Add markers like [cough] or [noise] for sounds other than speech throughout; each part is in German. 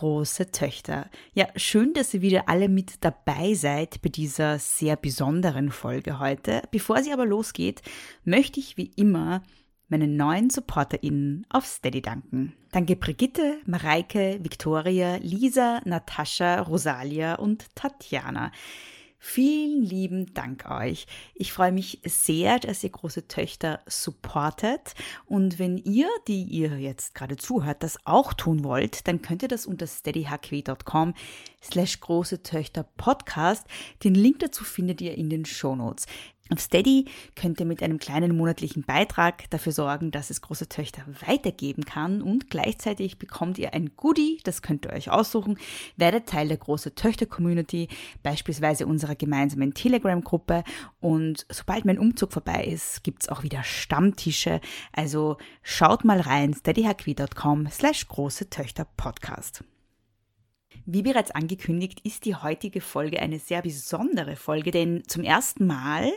Große Töchter. Ja, schön, dass ihr wieder alle mit dabei seid bei dieser sehr besonderen Folge heute. Bevor sie aber losgeht, möchte ich wie immer meinen neuen SupporterInnen auf Steady danken. Danke Brigitte, Mareike, Viktoria, Lisa, Natascha, Rosalia und Tatjana. Vielen lieben Dank euch. Ich freue mich sehr, dass ihr große Töchter supportet. Und wenn ihr, die ihr jetzt gerade zuhört, das auch tun wollt, dann könnt ihr das unter steadyhq.com slash große Töchter Podcast. Den Link dazu findet ihr in den Show Notes. Auf Steady könnt ihr mit einem kleinen monatlichen Beitrag dafür sorgen, dass es große Töchter weitergeben kann. Und gleichzeitig bekommt ihr ein Goodie, das könnt ihr euch aussuchen, werdet Teil der große Töchter Community, beispielsweise unserer gemeinsamen Telegram Gruppe und sobald mein Umzug vorbei ist, gibt's auch wieder Stammtische, also schaut mal rein steadyhq.com slash große Töchter Podcast. Wie bereits angekündigt, ist die heutige Folge eine sehr besondere Folge, denn zum ersten Mal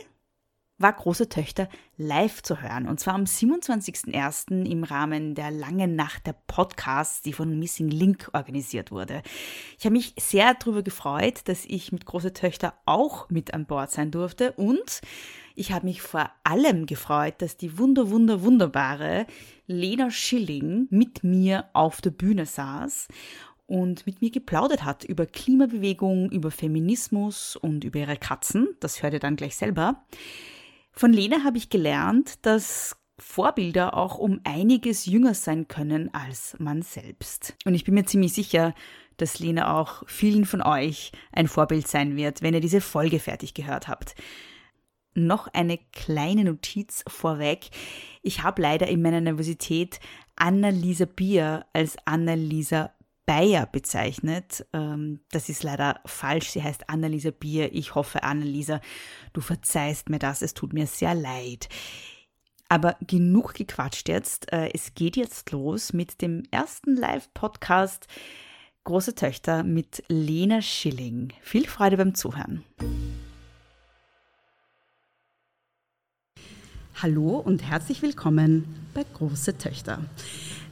war Große Töchter live zu hören. Und zwar am 27.01. im Rahmen der Langen Nacht der Podcasts, die von Missing Link organisiert wurde. Ich habe mich sehr darüber gefreut, dass ich mit Große Töchter auch mit an Bord sein durfte. Und ich habe mich vor allem gefreut, dass die wunder, wunder, wunderbare Lena Schilling mit mir auf der Bühne saß und mit mir geplaudert hat über Klimabewegung, über Feminismus und über ihre Katzen. Das hört ihr dann gleich selber. Von Lena habe ich gelernt, dass Vorbilder auch um einiges jünger sein können als man selbst. Und ich bin mir ziemlich sicher, dass Lena auch vielen von euch ein Vorbild sein wird, wenn ihr diese Folge fertig gehört habt. Noch eine kleine Notiz vorweg. Ich habe leider in meiner Nervosität Annalisa Bier als Annalisa Bayer bezeichnet. Ähm, das ist leider falsch. Sie heißt Annalisa Bier. Ich hoffe, Annalisa, du verzeihst mir das. Es tut mir sehr leid. Aber genug gequatscht jetzt. Äh, es geht jetzt los mit dem ersten Live-Podcast Große Töchter mit Lena Schilling. Viel Freude beim Zuhören. Hallo und herzlich willkommen bei Große Töchter.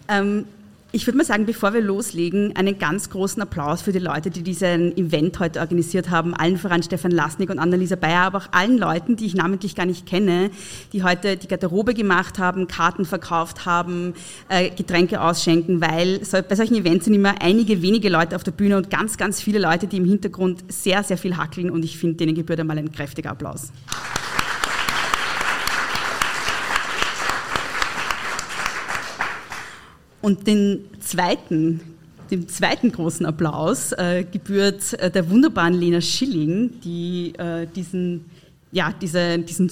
Ähm, ich würde mal sagen, bevor wir loslegen, einen ganz großen Applaus für die Leute, die diesen Event heute organisiert haben. Allen voran Stefan Lasnik und Annalisa Bayer, aber auch allen Leuten, die ich namentlich gar nicht kenne, die heute die Garderobe gemacht haben, Karten verkauft haben, äh, Getränke ausschenken, weil bei solchen Events sind immer einige wenige Leute auf der Bühne und ganz, ganz viele Leute, die im Hintergrund sehr, sehr viel hackeln und ich finde, denen gebührt einmal ein kräftiger Applaus. Und den zweiten, dem zweiten großen Applaus äh, gebührt äh, der wunderbaren Lena Schilling, die äh, diesen, ja, diese, diesen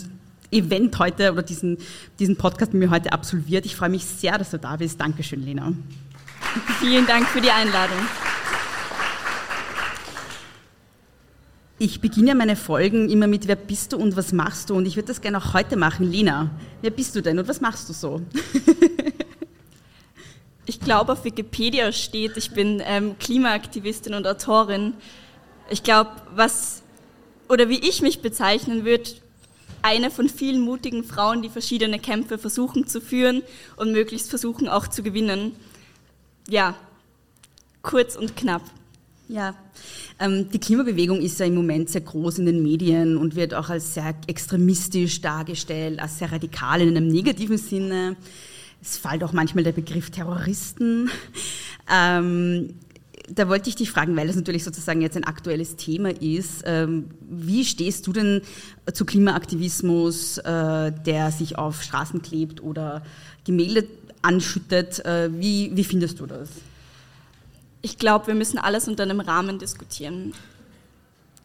Event heute oder diesen, diesen Podcast mit mir heute absolviert. Ich freue mich sehr, dass du da bist. Dankeschön, Lena. Vielen Dank für die Einladung. Ich beginne meine Folgen immer mit Wer bist du und was machst du? Und ich würde das gerne auch heute machen. Lena, wer bist du denn und was machst du so? [laughs] Ich glaube, auf Wikipedia steht, ich bin ähm, Klimaaktivistin und Autorin. Ich glaube, was oder wie ich mich bezeichnen würde, eine von vielen mutigen Frauen, die verschiedene Kämpfe versuchen zu führen und möglichst versuchen auch zu gewinnen. Ja, kurz und knapp. Ja, ähm, die Klimabewegung ist ja im Moment sehr groß in den Medien und wird auch als sehr extremistisch dargestellt, als sehr radikal in einem negativen Sinne. Es fällt auch manchmal der Begriff Terroristen. Ähm, da wollte ich dich fragen, weil es natürlich sozusagen jetzt ein aktuelles Thema ist. Ähm, wie stehst du denn zu Klimaaktivismus, äh, der sich auf Straßen klebt oder Gemälde anschüttet? Äh, wie, wie findest du das? Ich glaube, wir müssen alles unter einem Rahmen diskutieren.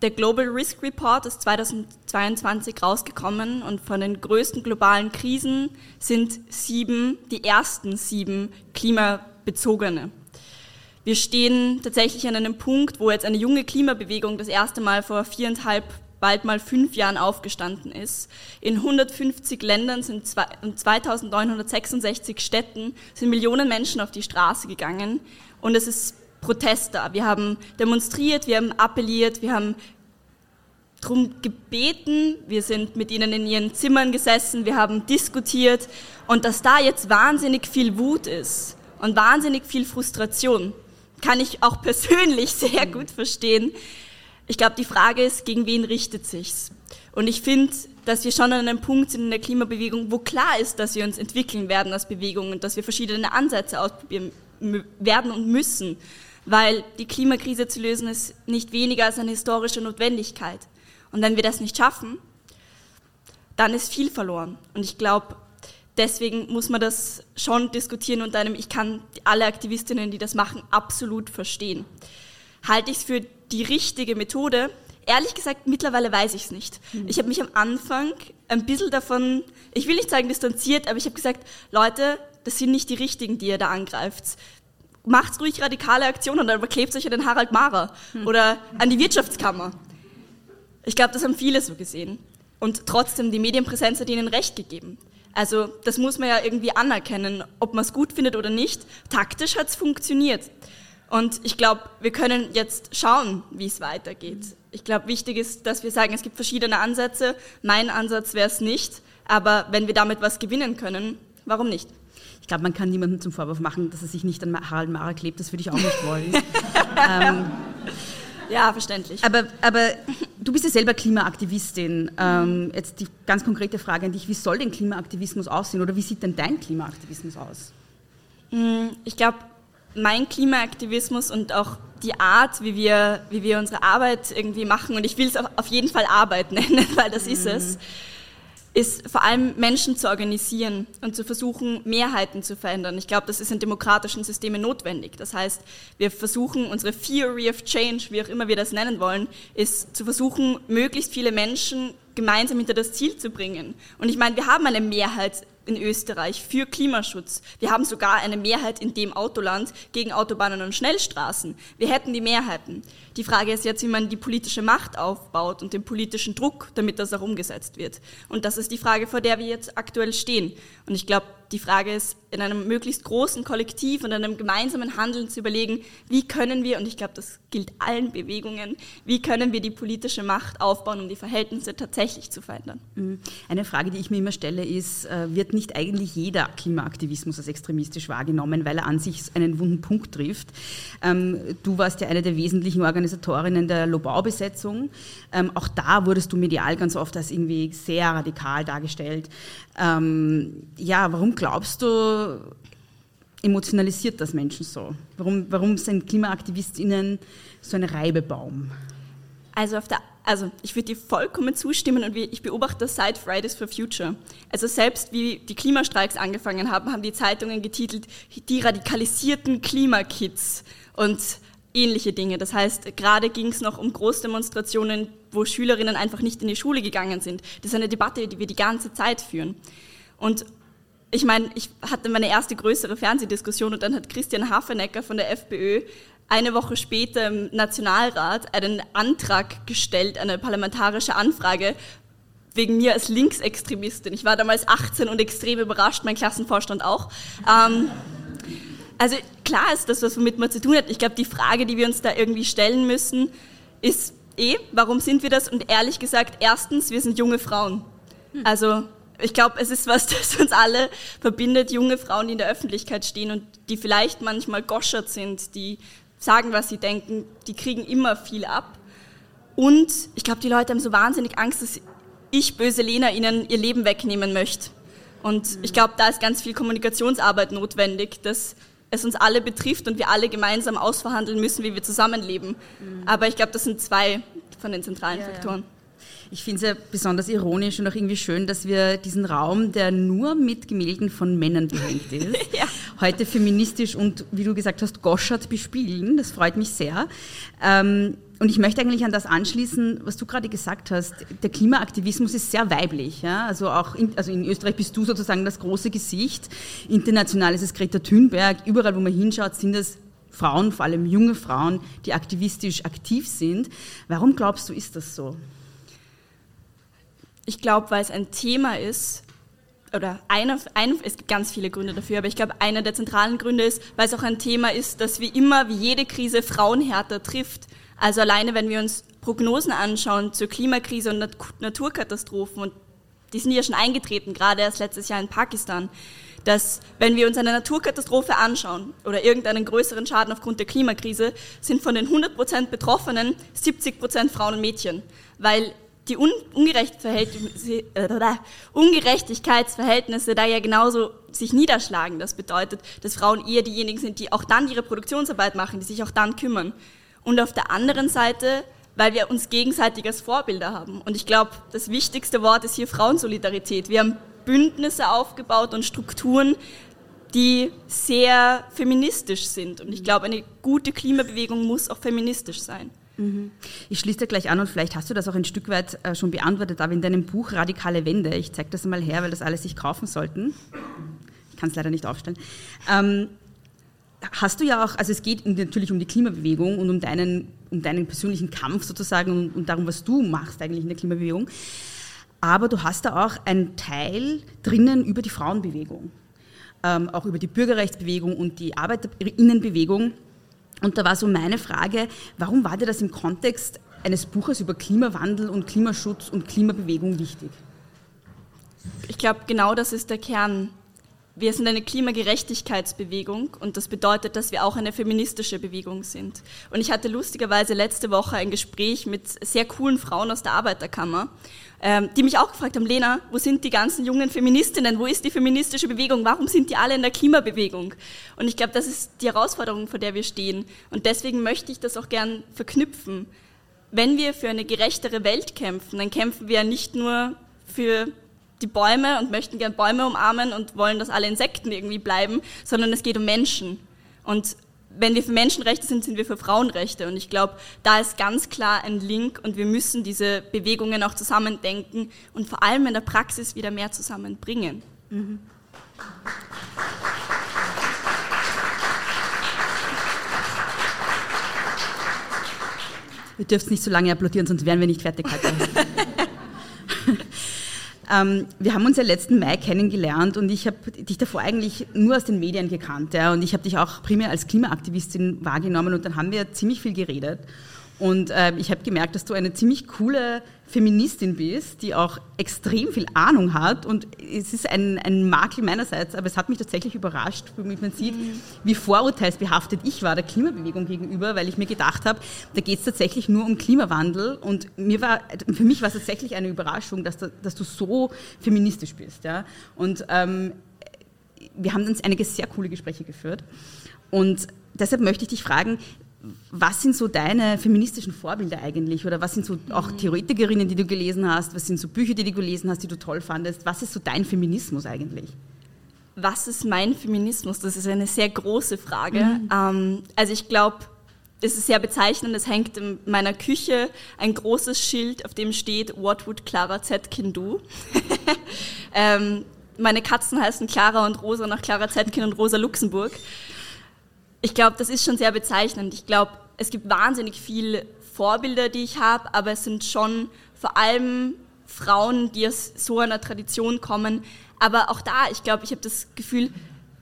Der Global Risk Report ist 2022 rausgekommen und von den größten globalen Krisen sind sieben, die ersten sieben klimabezogene. Wir stehen tatsächlich an einem Punkt, wo jetzt eine junge Klimabewegung das erste Mal vor viereinhalb, bald mal fünf Jahren aufgestanden ist. In 150 Ländern sind 2966 Städten sind Millionen Menschen auf die Straße gegangen und es ist Protest da. Wir haben demonstriert, wir haben appelliert, wir haben darum gebeten, wir sind mit ihnen in ihren Zimmern gesessen, wir haben diskutiert und dass da jetzt wahnsinnig viel Wut ist und wahnsinnig viel Frustration, kann ich auch [laughs] persönlich sehr gut verstehen. Ich glaube, die Frage ist, gegen wen richtet sich's? Und ich finde, dass wir schon an einem Punkt sind in der Klimabewegung, wo klar ist, dass wir uns entwickeln werden als Bewegung und dass wir verschiedene Ansätze ausprobieren werden und müssen weil die Klimakrise zu lösen ist nicht weniger als eine historische Notwendigkeit. Und wenn wir das nicht schaffen, dann ist viel verloren. Und ich glaube, deswegen muss man das schon diskutieren unter einem, ich kann alle Aktivistinnen, die das machen, absolut verstehen. Halte ich es für die richtige Methode? Ehrlich gesagt, mittlerweile weiß ich es nicht. Mhm. Ich habe mich am Anfang ein bisschen davon, ich will nicht sagen distanziert, aber ich habe gesagt, Leute, das sind nicht die richtigen, die ihr da angreift macht's ruhig radikale Aktionen und dann überklebt euch an den Harald Mara hm. oder an die Wirtschaftskammer. Ich glaube, das haben viele so gesehen. Und trotzdem, die Medienpräsenz hat ihnen recht gegeben. Also das muss man ja irgendwie anerkennen, ob man es gut findet oder nicht. Taktisch hat es funktioniert. Und ich glaube, wir können jetzt schauen, wie es weitergeht. Ich glaube, wichtig ist, dass wir sagen, es gibt verschiedene Ansätze. Mein Ansatz wäre es nicht. Aber wenn wir damit was gewinnen können, warum nicht? Ich glaube, man kann niemandem zum Vorwurf machen, dass er sich nicht an Harald Mara klebt. Das würde ich auch nicht wollen. [laughs] ähm, ja, verständlich. Aber, aber du bist ja selber Klimaaktivistin. Ähm, jetzt die ganz konkrete Frage an dich: Wie soll denn Klimaaktivismus aussehen oder wie sieht denn dein Klimaaktivismus aus? Mm, ich glaube, mein Klimaaktivismus und auch die Art, wie wir, wie wir unsere Arbeit irgendwie machen, und ich will es auf jeden Fall Arbeit [laughs] nennen, weil das mhm. ist es ist vor allem Menschen zu organisieren und zu versuchen, Mehrheiten zu verändern. Ich glaube, das ist in demokratischen Systemen notwendig. Das heißt, wir versuchen, unsere Theory of Change, wie auch immer wir das nennen wollen, ist zu versuchen, möglichst viele Menschen gemeinsam hinter das Ziel zu bringen. Und ich meine, wir haben eine Mehrheit in Österreich für Klimaschutz. Wir haben sogar eine Mehrheit in dem Autoland gegen Autobahnen und Schnellstraßen. Wir hätten die Mehrheiten. Die Frage ist jetzt, wie man die politische Macht aufbaut und den politischen Druck, damit das auch umgesetzt wird. Und das ist die Frage, vor der wir jetzt aktuell stehen. Und ich glaube, die Frage ist, in einem möglichst großen Kollektiv und einem gemeinsamen Handeln zu überlegen, wie können wir, und ich glaube, das gilt allen Bewegungen, wie können wir die politische Macht aufbauen, um die Verhältnisse tatsächlich zu verändern. Mhm. Eine Frage, die ich mir immer stelle, ist, äh, wird nicht eigentlich jeder Klimaaktivismus als extremistisch wahrgenommen, weil er an sich einen wunden Punkt trifft? Ähm, du warst ja eine der wesentlichen Organisatorinnen der Lobau-Besetzung. Ähm, auch da wurdest du medial ganz oft als irgendwie sehr radikal dargestellt. Ähm, ja, warum glaubst du, emotionalisiert das Menschen so? Warum, warum sind KlimaaktivistInnen so ein Reibebaum? Also, der, also ich würde dir vollkommen zustimmen und ich beobachte das seit Fridays for Future. Also selbst wie die Klimastreiks angefangen haben, haben die Zeitungen getitelt, die radikalisierten Klimakids und ähnliche Dinge. Das heißt, gerade ging es noch um Großdemonstrationen, wo Schülerinnen einfach nicht in die Schule gegangen sind. Das ist eine Debatte, die wir die ganze Zeit führen. Und ich meine, ich hatte meine erste größere Fernsehdiskussion und dann hat Christian Hafenecker von der FPÖ eine Woche später im Nationalrat einen Antrag gestellt, eine parlamentarische Anfrage wegen mir als Linksextremistin. Ich war damals 18 und extrem überrascht, mein Klassenvorstand auch. Ähm, also klar ist das, was womit man zu tun hat. Ich glaube, die Frage, die wir uns da irgendwie stellen müssen, ist eh, warum sind wir das? Und ehrlich gesagt, erstens, wir sind junge Frauen. Hm. Also ich glaube, es ist was, [laughs] das uns alle verbindet, junge Frauen, die in der Öffentlichkeit stehen und die vielleicht manchmal goschert sind, die sagen, was sie denken, die kriegen immer viel ab. Und ich glaube, die Leute haben so wahnsinnig Angst, dass ich, böse Lena, ihnen ihr Leben wegnehmen möchte. Und ich glaube, da ist ganz viel Kommunikationsarbeit notwendig, dass es uns alle betrifft und wir alle gemeinsam ausverhandeln müssen, wie wir zusammenleben. Mhm. Aber ich glaube, das sind zwei von den zentralen ja, Faktoren. Ja. Ich finde es ja besonders ironisch und auch irgendwie schön, dass wir diesen Raum, der nur mit Gemälden von Männern behängt [laughs] ist, ja. heute feministisch und, wie du gesagt hast, goschert bespielen. Das freut mich sehr. Ähm, und ich möchte eigentlich an das anschließen, was du gerade gesagt hast. Der Klimaaktivismus ist sehr weiblich. Ja? Also auch in, also in Österreich bist du sozusagen das große Gesicht. International ist es Greta Thunberg. Überall, wo man hinschaut, sind es Frauen, vor allem junge Frauen, die aktivistisch aktiv sind. Warum glaubst du, ist das so? Ich glaube, weil es ein Thema ist, oder einer, ein, es gibt ganz viele Gründe dafür, aber ich glaube, einer der zentralen Gründe ist, weil es auch ein Thema ist, das wie immer, wie jede Krise Frauen härter trifft. Also alleine, wenn wir uns Prognosen anschauen zur Klimakrise und Naturkatastrophen, und die sind ja schon eingetreten, gerade erst letztes Jahr in Pakistan, dass wenn wir uns eine Naturkatastrophe anschauen oder irgendeinen größeren Schaden aufgrund der Klimakrise, sind von den 100 Prozent Betroffenen 70 Prozent Frauen und Mädchen, weil die Un äh, Ungerechtigkeitsverhältnisse da ja genauso sich niederschlagen. Das bedeutet, dass Frauen eher diejenigen sind, die auch dann ihre Produktionsarbeit machen, die sich auch dann kümmern. Und auf der anderen Seite, weil wir uns gegenseitig als Vorbilder haben. Und ich glaube, das wichtigste Wort ist hier Frauensolidarität. Wir haben Bündnisse aufgebaut und Strukturen, die sehr feministisch sind. Und ich glaube, eine gute Klimabewegung muss auch feministisch sein. Mhm. Ich schließe da gleich an und vielleicht hast du das auch ein Stück weit äh, schon beantwortet, aber in deinem Buch Radikale Wende, ich zeige das mal her, weil das alle sich kaufen sollten. Ich kann es leider nicht aufstellen. Ähm, hast du ja auch, also es geht natürlich um die Klimabewegung und um deinen, um deinen persönlichen Kampf sozusagen und, und darum, was du machst eigentlich in der Klimabewegung. Aber du hast da auch einen Teil drinnen über die Frauenbewegung, ähm, auch über die Bürgerrechtsbewegung und die Arbeiterinnenbewegung. Und da war so meine Frage, warum war dir das im Kontext eines Buches über Klimawandel und Klimaschutz und Klimabewegung wichtig? Ich glaube, genau das ist der Kern wir sind eine Klimagerechtigkeitsbewegung und das bedeutet, dass wir auch eine feministische Bewegung sind. Und ich hatte lustigerweise letzte Woche ein Gespräch mit sehr coolen Frauen aus der Arbeiterkammer, ähm, die mich auch gefragt haben, Lena, wo sind die ganzen jungen Feministinnen? Wo ist die feministische Bewegung? Warum sind die alle in der Klimabewegung? Und ich glaube, das ist die Herausforderung, vor der wir stehen. Und deswegen möchte ich das auch gern verknüpfen. Wenn wir für eine gerechtere Welt kämpfen, dann kämpfen wir nicht nur für die Bäume und möchten gern Bäume umarmen und wollen, dass alle Insekten irgendwie bleiben, sondern es geht um Menschen. Und wenn wir für Menschenrechte sind, sind wir für Frauenrechte. Und ich glaube, da ist ganz klar ein Link und wir müssen diese Bewegungen auch zusammendenken und vor allem in der Praxis wieder mehr zusammenbringen. Mhm. Wir dürfen nicht so lange applaudieren, sonst wären wir nicht fertig heute. Ähm, wir haben uns ja letzten Mai kennengelernt und ich habe dich davor eigentlich nur aus den Medien gekannt. Ja, und ich habe dich auch primär als Klimaaktivistin wahrgenommen und dann haben wir ziemlich viel geredet. Und äh, ich habe gemerkt, dass du eine ziemlich coole Feministin bist, die auch extrem viel Ahnung hat. Und es ist ein, ein Makel meinerseits, aber es hat mich tatsächlich überrascht, wie man sieht, mhm. wie vorurteilsbehaftet ich war der Klimabewegung gegenüber, weil ich mir gedacht habe, da geht es tatsächlich nur um Klimawandel. Und mir war, für mich war es tatsächlich eine Überraschung, dass, da, dass du so feministisch bist. Ja? Und ähm, wir haben uns einige sehr coole Gespräche geführt. Und deshalb möchte ich dich fragen, was sind so deine feministischen Vorbilder eigentlich? Oder was sind so auch mhm. Theoretikerinnen, die du gelesen hast? Was sind so Bücher, die du gelesen hast, die du toll fandest? Was ist so dein Feminismus eigentlich? Was ist mein Feminismus? Das ist eine sehr große Frage. Mhm. Ähm, also ich glaube, es ist sehr bezeichnend, es hängt in meiner Küche ein großes Schild, auf dem steht, What would Clara Zetkin do? [laughs] ähm, meine Katzen heißen Clara und Rosa nach Clara Zetkin und Rosa Luxemburg ich glaube, das ist schon sehr bezeichnend. Ich glaube, es gibt wahnsinnig viele Vorbilder, die ich habe, aber es sind schon vor allem Frauen, die aus so einer Tradition kommen. Aber auch da, ich glaube, ich habe das Gefühl,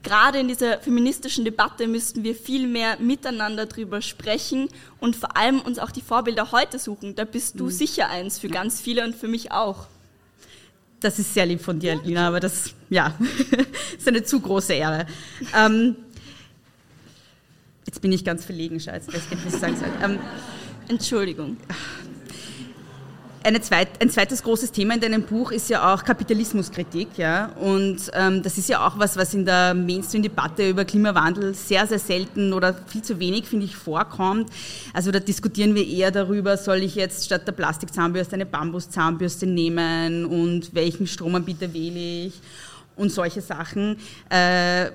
gerade in dieser feministischen Debatte müssten wir viel mehr miteinander drüber sprechen und vor allem uns auch die Vorbilder heute suchen. Da bist du mhm. sicher eins für ganz viele und für mich auch. Das ist sehr lieb von dir, Lina, aber das ja, [laughs] ist eine zu große Ehre. Ähm, Jetzt bin ich ganz verlegen, Scheiße, ich weiß nicht, was ich sagen soll. Ähm, Entschuldigung. zweit, ein zweites großes Thema in deinem Buch ist ja auch Kapitalismuskritik, ja. Und ähm, das ist ja auch was, was in der Mainstream-Debatte über Klimawandel sehr, sehr selten oder viel zu wenig, finde ich, vorkommt. Also da diskutieren wir eher darüber, soll ich jetzt statt der Plastikzahnbürste eine Bambuszahnbürste nehmen und welchen Stromanbieter wähle ich und solche Sachen. Äh,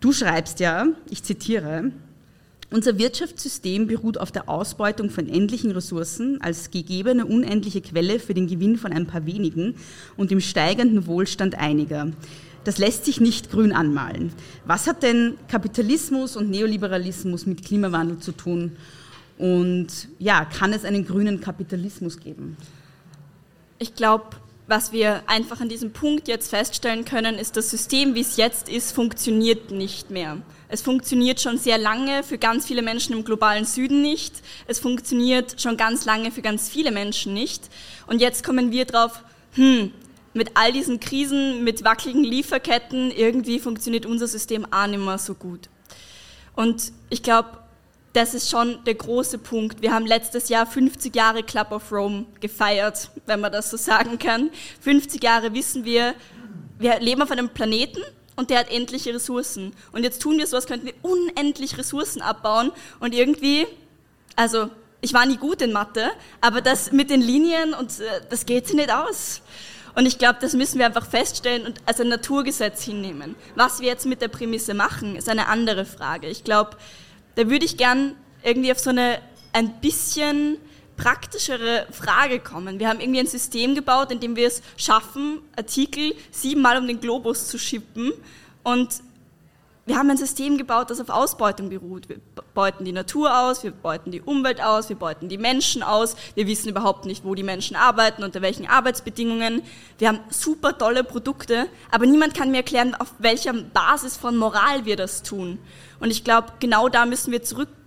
du schreibst ja, ich zitiere, unser Wirtschaftssystem beruht auf der Ausbeutung von endlichen Ressourcen als gegebene unendliche Quelle für den Gewinn von ein paar wenigen und dem steigenden Wohlstand einiger. Das lässt sich nicht grün anmalen. Was hat denn Kapitalismus und Neoliberalismus mit Klimawandel zu tun? Und ja, kann es einen grünen Kapitalismus geben? Ich glaube, was wir einfach an diesem Punkt jetzt feststellen können, ist, das System, wie es jetzt ist, funktioniert nicht mehr. Es funktioniert schon sehr lange für ganz viele Menschen im globalen Süden nicht. Es funktioniert schon ganz lange für ganz viele Menschen nicht. Und jetzt kommen wir drauf, hm, mit all diesen Krisen, mit wackeligen Lieferketten, irgendwie funktioniert unser System auch nicht mehr so gut. Und ich glaube, das ist schon der große Punkt. Wir haben letztes Jahr 50 Jahre Club of Rome gefeiert, wenn man das so sagen kann. 50 Jahre wissen wir, wir leben auf einem Planeten und der hat endliche Ressourcen. Und jetzt tun wir so, als könnten wir unendlich Ressourcen abbauen und irgendwie, also ich war nie gut in Mathe, aber das mit den Linien und äh, das geht sich nicht aus. Und ich glaube, das müssen wir einfach feststellen und als ein Naturgesetz hinnehmen. Was wir jetzt mit der Prämisse machen, ist eine andere Frage. Ich glaube, da würde ich gern irgendwie auf so eine ein bisschen praktischere Frage kommen. Wir haben irgendwie ein System gebaut, in dem wir es schaffen, Artikel siebenmal um den Globus zu schippen und wir haben ein System gebaut, das auf Ausbeutung beruht. Wir beuten die Natur aus, wir beuten die Umwelt aus, wir beuten die Menschen aus. Wir wissen überhaupt nicht, wo die Menschen arbeiten, unter welchen Arbeitsbedingungen. Wir haben super tolle Produkte, aber niemand kann mir erklären, auf welcher Basis von Moral wir das tun. Und ich glaube, genau da müssen wir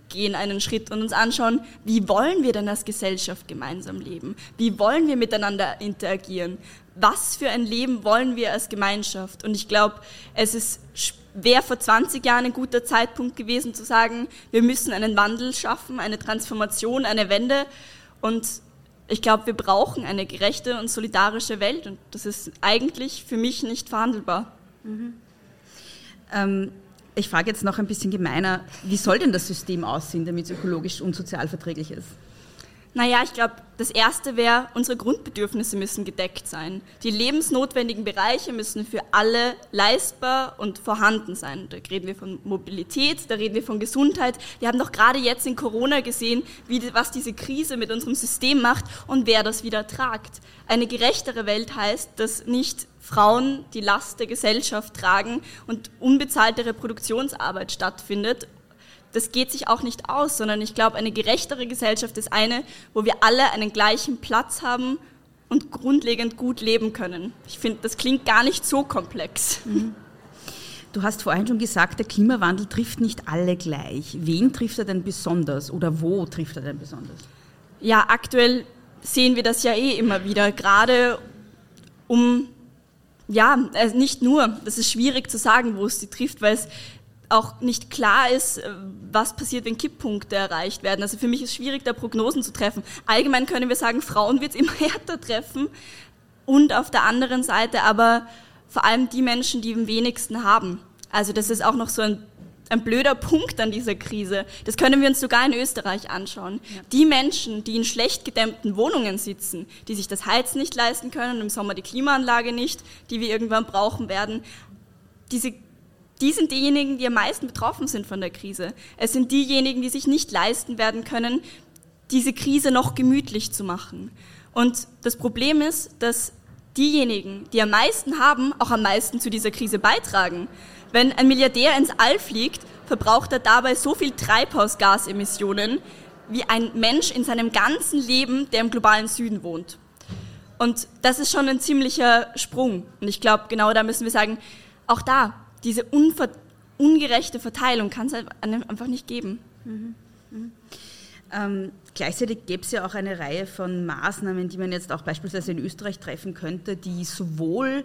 zurückgehen einen Schritt und uns anschauen, wie wollen wir denn als Gesellschaft gemeinsam leben? Wie wollen wir miteinander interagieren? Was für ein Leben wollen wir als Gemeinschaft? Und ich glaube, es ist wäre vor 20 Jahren ein guter Zeitpunkt gewesen zu sagen, wir müssen einen Wandel schaffen, eine Transformation, eine Wende. Und ich glaube, wir brauchen eine gerechte und solidarische Welt. Und das ist eigentlich für mich nicht verhandelbar. Mhm. Ähm, ich frage jetzt noch ein bisschen gemeiner, wie soll denn das System aussehen, damit es ökologisch und sozial verträglich ist? Naja, ich glaube, das Erste wäre, unsere Grundbedürfnisse müssen gedeckt sein. Die lebensnotwendigen Bereiche müssen für alle leistbar und vorhanden sein. Da reden wir von Mobilität, da reden wir von Gesundheit. Wir haben doch gerade jetzt in Corona gesehen, wie, was diese Krise mit unserem System macht und wer das wieder tragt. Eine gerechtere Welt heißt, dass nicht Frauen die Last der Gesellschaft tragen und unbezahlte Reproduktionsarbeit stattfindet das geht sich auch nicht aus, sondern ich glaube, eine gerechtere Gesellschaft ist eine, wo wir alle einen gleichen Platz haben und grundlegend gut leben können. Ich finde, das klingt gar nicht so komplex. Mhm. Du hast vorhin schon gesagt, der Klimawandel trifft nicht alle gleich. Wen trifft er denn besonders oder wo trifft er denn besonders? Ja, aktuell sehen wir das ja eh immer wieder, gerade um, ja, also nicht nur, das ist schwierig zu sagen, wo es sie trifft, weil es auch nicht klar ist, äh, was passiert, wenn Kipppunkte erreicht werden. Also für mich ist es schwierig, da Prognosen zu treffen. Allgemein können wir sagen, Frauen wird es immer [laughs] härter treffen und auf der anderen Seite aber vor allem die Menschen, die am wenigsten haben. Also das ist auch noch so ein, ein blöder Punkt an dieser Krise. Das können wir uns sogar in Österreich anschauen. Ja. Die Menschen, die in schlecht gedämmten Wohnungen sitzen, die sich das Heizen nicht leisten können, im Sommer die Klimaanlage nicht, die wir irgendwann brauchen werden, diese die sind diejenigen, die am meisten betroffen sind von der Krise. Es sind diejenigen, die sich nicht leisten werden können, diese Krise noch gemütlich zu machen. Und das Problem ist, dass diejenigen, die am meisten haben, auch am meisten zu dieser Krise beitragen. Wenn ein Milliardär ins All fliegt, verbraucht er dabei so viel Treibhausgasemissionen wie ein Mensch in seinem ganzen Leben, der im globalen Süden wohnt. Und das ist schon ein ziemlicher Sprung. Und ich glaube, genau da müssen wir sagen, auch da, diese ungerechte Verteilung kann es einfach nicht geben. Mhm. Mhm. Ähm, gleichzeitig gäbe es ja auch eine Reihe von Maßnahmen, die man jetzt auch beispielsweise in Österreich treffen könnte, die sowohl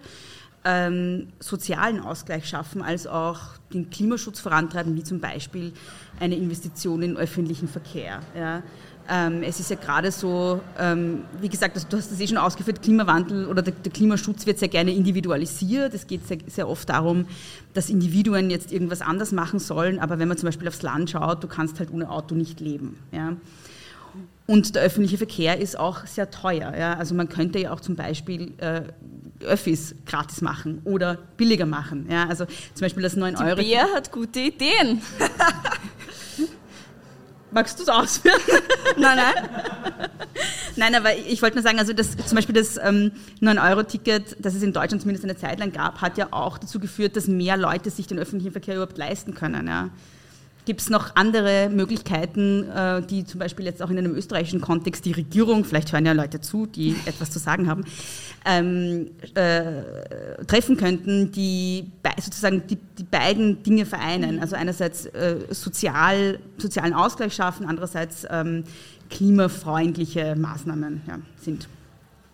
ähm, sozialen Ausgleich schaffen, als auch den Klimaschutz vorantreiben, wie zum Beispiel eine Investition in öffentlichen Verkehr. Ja. Ähm, es ist ja gerade so, ähm, wie gesagt, also du hast es eh schon ausgeführt, Klimawandel oder der, der, Klimaschutz wird sehr gerne individualisiert. Es geht sehr, sehr, oft darum, dass Individuen jetzt irgendwas anders machen sollen, aber wenn man zum Beispiel aufs Land schaut, du kannst halt ohne Auto nicht leben. Ja? Und der öffentliche Verkehr ist auch sehr teuer. Ja? Also man könnte ja auch zum Beispiel äh, Öffis gratis machen oder billiger machen. Ja? Also zum Beispiel das 9 Euro. Die Bär hat gute Ideen. [laughs] Magst du es ausführen? [laughs] nein, nein. Nein, aber ich wollte nur sagen, also das, zum Beispiel das ähm, 9-Euro-Ticket, das es in Deutschland zumindest eine Zeit lang gab, hat ja auch dazu geführt, dass mehr Leute sich den öffentlichen Verkehr überhaupt leisten können. Ja. Gibt es noch andere Möglichkeiten, äh, die zum Beispiel jetzt auch in einem österreichischen Kontext die Regierung, vielleicht hören ja Leute zu, die [laughs] etwas zu sagen haben, ähm, äh, treffen könnten, die sozusagen die, die, beiden Dinge vereinen? Also einerseits äh, sozial, sozialen Ausgleich schaffen, andererseits ähm, klimafreundliche Maßnahmen ja, sind.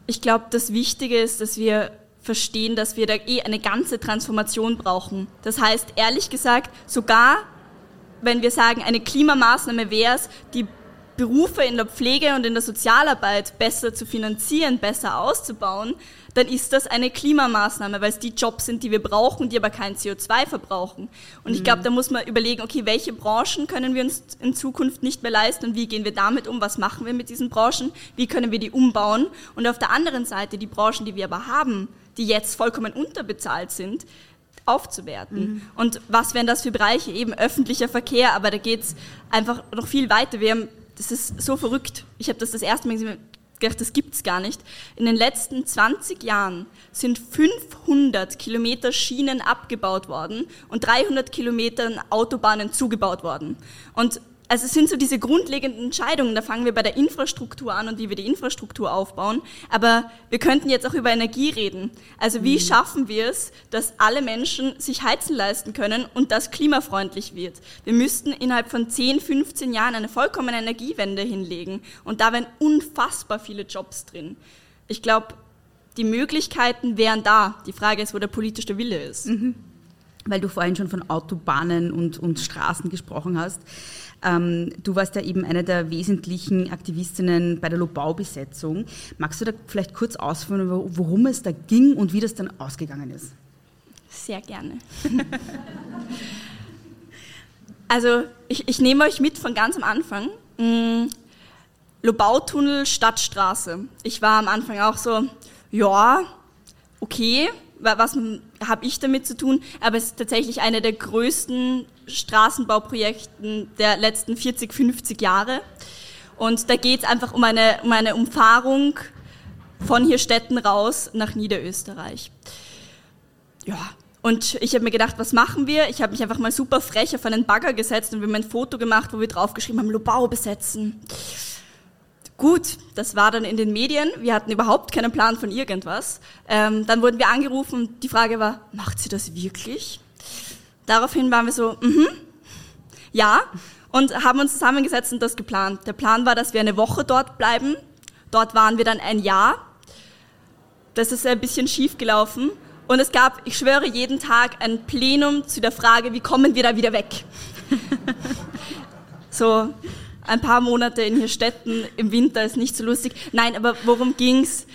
Ich glaube, das Wichtige ist, dass wir verstehen, dass wir da eh eine ganze Transformation brauchen. Das heißt, ehrlich gesagt, sogar wenn wir sagen, eine Klimamaßnahme wäre es, die Berufe in der Pflege und in der Sozialarbeit besser zu finanzieren, besser auszubauen, dann ist das eine Klimamaßnahme, weil es die Jobs sind, die wir brauchen, die aber kein CO2 verbrauchen. Und ich glaube, mhm. da muss man überlegen, okay, welche Branchen können wir uns in Zukunft nicht mehr leisten und wie gehen wir damit um, was machen wir mit diesen Branchen, wie können wir die umbauen. Und auf der anderen Seite die Branchen, die wir aber haben, die jetzt vollkommen unterbezahlt sind, aufzuwerten. Mhm. Und was wären das für Bereiche? Eben öffentlicher Verkehr, aber da geht es einfach noch viel weiter. Wir haben, das ist so verrückt. Ich habe das das erste Mal gesehen, gedacht, das gibt es gar nicht. In den letzten 20 Jahren sind 500 Kilometer Schienen abgebaut worden und 300 Kilometer Autobahnen zugebaut worden. Und also es sind so diese grundlegenden Entscheidungen. Da fangen wir bei der Infrastruktur an und wie wir die Infrastruktur aufbauen. Aber wir könnten jetzt auch über Energie reden. Also wie mhm. schaffen wir es, dass alle Menschen sich heizen leisten können und das klimafreundlich wird? Wir müssten innerhalb von 10, 15 Jahren eine vollkommene Energiewende hinlegen. Und da wären unfassbar viele Jobs drin. Ich glaube, die Möglichkeiten wären da. Die Frage ist, wo der politische Wille ist. Mhm. Weil du vorhin schon von Autobahnen und, und Straßen gesprochen hast. Ähm, du warst ja eben eine der wesentlichen Aktivistinnen bei der Lobau-Besetzung. Magst du da vielleicht kurz ausführen, worum es da ging und wie das dann ausgegangen ist? Sehr gerne. [laughs] also ich, ich, nehme euch mit von ganz am Anfang. Mm, Lobautunnel Stadtstraße. Ich war am Anfang auch so, ja, okay, was habe ich damit zu tun? Aber es ist tatsächlich eine der größten Straßenbauprojekten der letzten 40, 50 Jahre. Und da geht es einfach um eine, um eine Umfahrung von hier Städten raus nach Niederösterreich. Ja, und ich habe mir gedacht, was machen wir? Ich habe mich einfach mal super frech auf einen Bagger gesetzt und wir haben ein Foto gemacht, wo wir draufgeschrieben haben, Lobau besetzen. Gut, das war dann in den Medien. Wir hatten überhaupt keinen Plan von irgendwas. Ähm, dann wurden wir angerufen die Frage war, macht sie das wirklich? Daraufhin waren wir so, mhm, ja, und haben uns zusammengesetzt und das geplant. Der Plan war, dass wir eine Woche dort bleiben. Dort waren wir dann ein Jahr. Das ist ein bisschen schief gelaufen. Und es gab, ich schwöre, jeden Tag ein Plenum zu der Frage, wie kommen wir da wieder weg? [laughs] so, ein paar Monate in hier Städten im Winter ist nicht so lustig. Nein, aber worum ging's?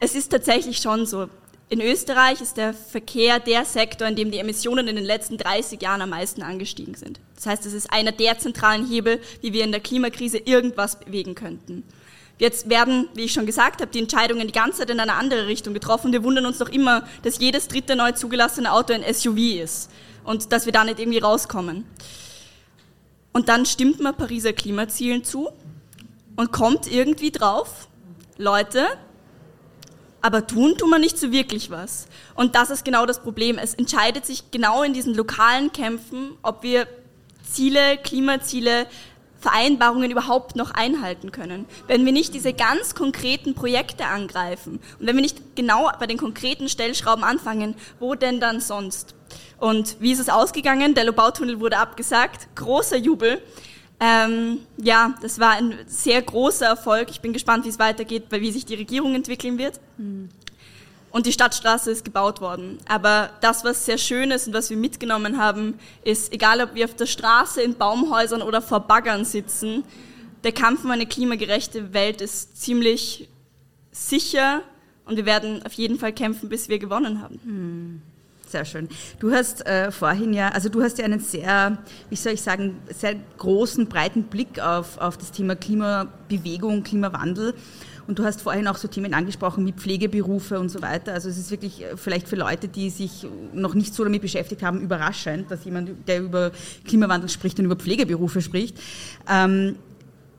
Es ist tatsächlich schon so. In Österreich ist der Verkehr der Sektor, in dem die Emissionen in den letzten 30 Jahren am meisten angestiegen sind. Das heißt, es ist einer der zentralen Hebel, wie wir in der Klimakrise irgendwas bewegen könnten. Jetzt werden, wie ich schon gesagt habe, die Entscheidungen die ganze Zeit in eine andere Richtung getroffen. Wir wundern uns doch immer, dass jedes dritte neu zugelassene Auto ein SUV ist und dass wir da nicht irgendwie rauskommen. Und dann stimmt man Pariser Klimazielen zu und kommt irgendwie drauf, Leute, aber tun tun wir nicht so wirklich was. Und das ist genau das Problem. Es entscheidet sich genau in diesen lokalen Kämpfen, ob wir Ziele, Klimaziele, Vereinbarungen überhaupt noch einhalten können. Wenn wir nicht diese ganz konkreten Projekte angreifen und wenn wir nicht genau bei den konkreten Stellschrauben anfangen, wo denn dann sonst? Und wie ist es ausgegangen? Der Lobautunnel wurde abgesagt. Großer Jubel. Ähm, ja, das war ein sehr großer Erfolg. Ich bin gespannt, wie es weitergeht, weil wie sich die Regierung entwickeln wird. Mhm. Und die Stadtstraße ist gebaut worden. Aber das, was sehr schön ist und was wir mitgenommen haben, ist, egal ob wir auf der Straße, in Baumhäusern oder vor Baggern sitzen, der Kampf um eine klimagerechte Welt ist ziemlich sicher und wir werden auf jeden Fall kämpfen, bis wir gewonnen haben. Hm. Sehr schön. Du hast äh, vorhin ja, also du hast ja einen sehr, wie soll ich sagen, sehr großen, breiten Blick auf, auf das Thema Klimabewegung, Klimawandel. Und du hast vorhin auch so Themen angesprochen wie Pflegeberufe und so weiter. Also es ist wirklich äh, vielleicht für Leute, die sich noch nicht so damit beschäftigt haben, überraschend, dass jemand, der über Klimawandel spricht und über Pflegeberufe spricht. Ähm,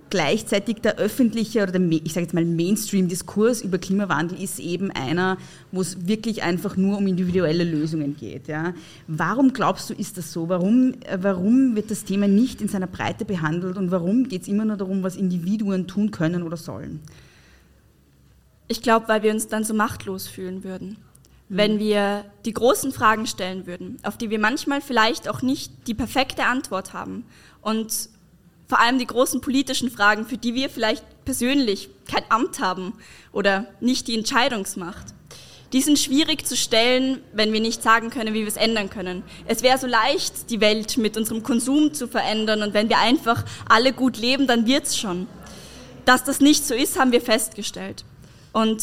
gleichzeitig der öffentliche oder der, ich sage jetzt mal Mainstream-Diskurs über Klimawandel ist eben einer, wo es wirklich einfach nur um individuelle Lösungen geht. Ja. Warum glaubst du, ist das so? Warum, äh, warum wird das Thema nicht in seiner Breite behandelt und warum geht es immer nur darum, was Individuen tun können oder sollen? Ich glaube, weil wir uns dann so machtlos fühlen würden. Wenn mhm. wir die großen Fragen stellen würden, auf die wir manchmal vielleicht auch nicht die perfekte Antwort haben und vor allem die großen politischen Fragen, für die wir vielleicht persönlich kein Amt haben oder nicht die Entscheidungsmacht. Die sind schwierig zu stellen, wenn wir nicht sagen können, wie wir es ändern können. Es wäre so leicht, die Welt mit unserem Konsum zu verändern und wenn wir einfach alle gut leben, dann wird's schon. Dass das nicht so ist, haben wir festgestellt. Und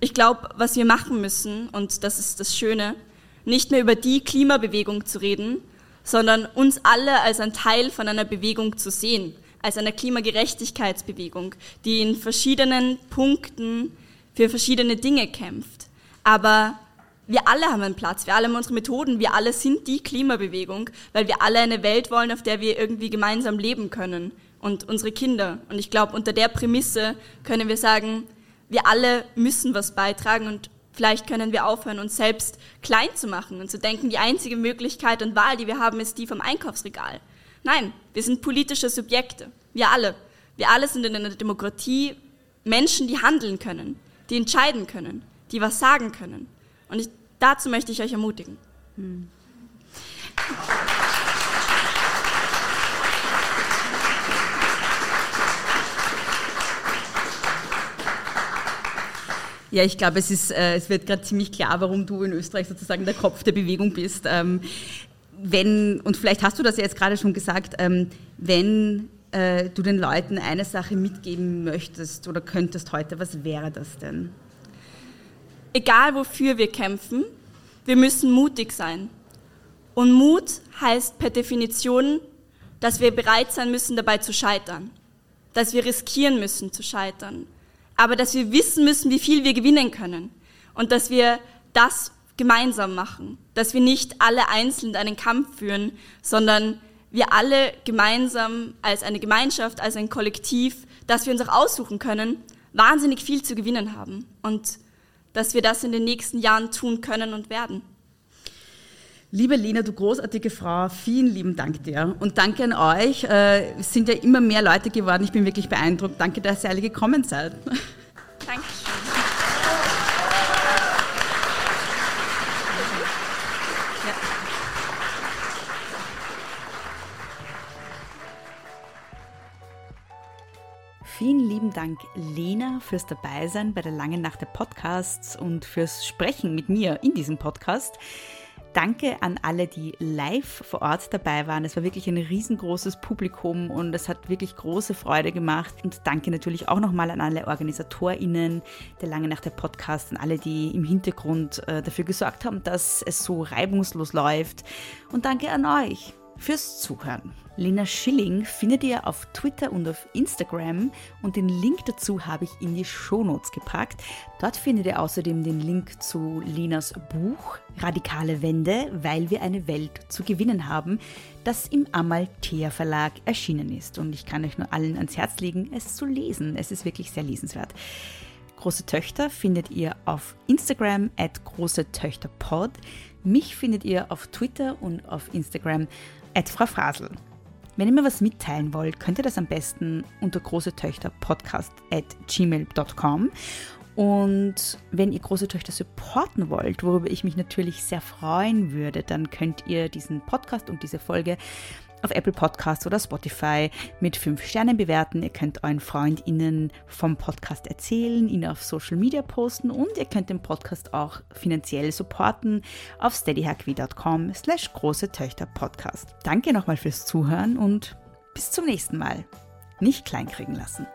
ich glaube, was wir machen müssen, und das ist das Schöne, nicht mehr über die Klimabewegung zu reden, sondern uns alle als ein Teil von einer Bewegung zu sehen, als einer Klimagerechtigkeitsbewegung, die in verschiedenen Punkten für verschiedene Dinge kämpft. Aber wir alle haben einen Platz, wir alle haben unsere Methoden, wir alle sind die Klimabewegung, weil wir alle eine Welt wollen, auf der wir irgendwie gemeinsam leben können und unsere Kinder. Und ich glaube, unter der Prämisse können wir sagen, wir alle müssen was beitragen und Vielleicht können wir aufhören, uns selbst klein zu machen und zu denken, die einzige Möglichkeit und Wahl, die wir haben, ist die vom Einkaufsregal. Nein, wir sind politische Subjekte. Wir alle. Wir alle sind in einer Demokratie Menschen, die handeln können, die entscheiden können, die was sagen können. Und ich, dazu möchte ich euch ermutigen. Hm. Ja, ich glaube, es, ist, äh, es wird gerade ziemlich klar, warum du in Österreich sozusagen der Kopf der Bewegung bist. Ähm, wenn, und vielleicht hast du das ja jetzt gerade schon gesagt, ähm, wenn äh, du den Leuten eine Sache mitgeben möchtest oder könntest heute, was wäre das denn? Egal wofür wir kämpfen, wir müssen mutig sein. Und Mut heißt per Definition, dass wir bereit sein müssen, dabei zu scheitern. Dass wir riskieren müssen zu scheitern aber dass wir wissen müssen, wie viel wir gewinnen können. Und dass wir das gemeinsam machen, dass wir nicht alle einzeln einen Kampf führen, sondern wir alle gemeinsam als eine Gemeinschaft, als ein Kollektiv, dass wir uns auch aussuchen können, wahnsinnig viel zu gewinnen haben. Und dass wir das in den nächsten Jahren tun können und werden. Liebe Lena, du großartige Frau, vielen lieben Dank dir. Und danke an euch. Äh, es sind ja immer mehr Leute geworden. Ich bin wirklich beeindruckt. Danke, dass ihr alle gekommen seid. Dankeschön. Vielen lieben Dank, Lena, fürs Dabeisein bei der langen Nacht der Podcasts und fürs Sprechen mit mir in diesem Podcast. Danke an alle, die live vor Ort dabei waren. Es war wirklich ein riesengroßes Publikum und es hat wirklich große Freude gemacht. Und danke natürlich auch nochmal an alle OrganisatorInnen der Lange Nacht der Podcast, an alle, die im Hintergrund äh, dafür gesorgt haben, dass es so reibungslos läuft. Und danke an euch fürs Zuhören. Lena Schilling findet ihr auf Twitter und auf Instagram und den Link dazu habe ich in die Shownotes gepackt. Dort findet ihr außerdem den Link zu Lenas Buch Radikale Wende, weil wir eine Welt zu gewinnen haben, das im Amalthea Verlag erschienen ist. Und ich kann euch nur allen ans Herz legen, es zu lesen. Es ist wirklich sehr lesenswert. Große Töchter findet ihr auf Instagram at große Töchter Pod. Mich findet ihr auf Twitter und auf Instagram Frau Frasel. Wenn ihr mir was mitteilen wollt, könnt ihr das am besten unter große Töchter podcast at gmail.com. Und wenn ihr große Töchter supporten wollt, worüber ich mich natürlich sehr freuen würde, dann könnt ihr diesen Podcast und diese Folge auf Apple Podcasts oder Spotify mit fünf Sternen bewerten. Ihr könnt euren FreundInnen vom Podcast erzählen, ihn auf Social Media posten und ihr könnt den Podcast auch finanziell supporten auf steadyhackwie.com slash große Töchter Podcast. Danke nochmal fürs Zuhören und bis zum nächsten Mal. nicht kleinkriegen lassen.